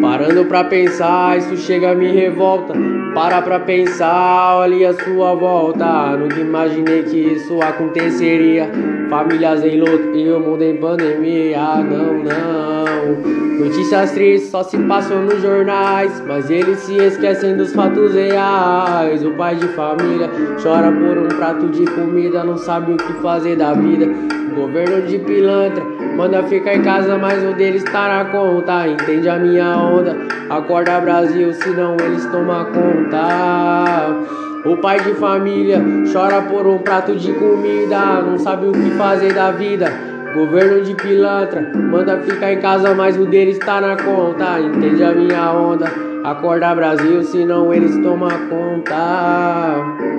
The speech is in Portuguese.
Parando pra pensar, isso chega me revolta. Para pra pensar, olhe a sua volta. Nunca imaginei que isso aconteceria. Famílias em luto e o mundo em pandemia. Não, não. Notícias tristes só se passam nos jornais. Mas eles se esquecem dos fatos reais. O pai de família chora por um prato de comida. Não sabe o que fazer da vida. Governo de pilantra, manda ficar em casa, mas o deles tá na conta. Entende a minha onda? Acorda Brasil, senão eles tomam conta. O pai de família chora por um prato de comida, não sabe o que fazer da vida. Governo de pilantra, manda ficar em casa, mas o deles tá na conta. Entende a minha onda? Acorda Brasil, senão eles tomam conta.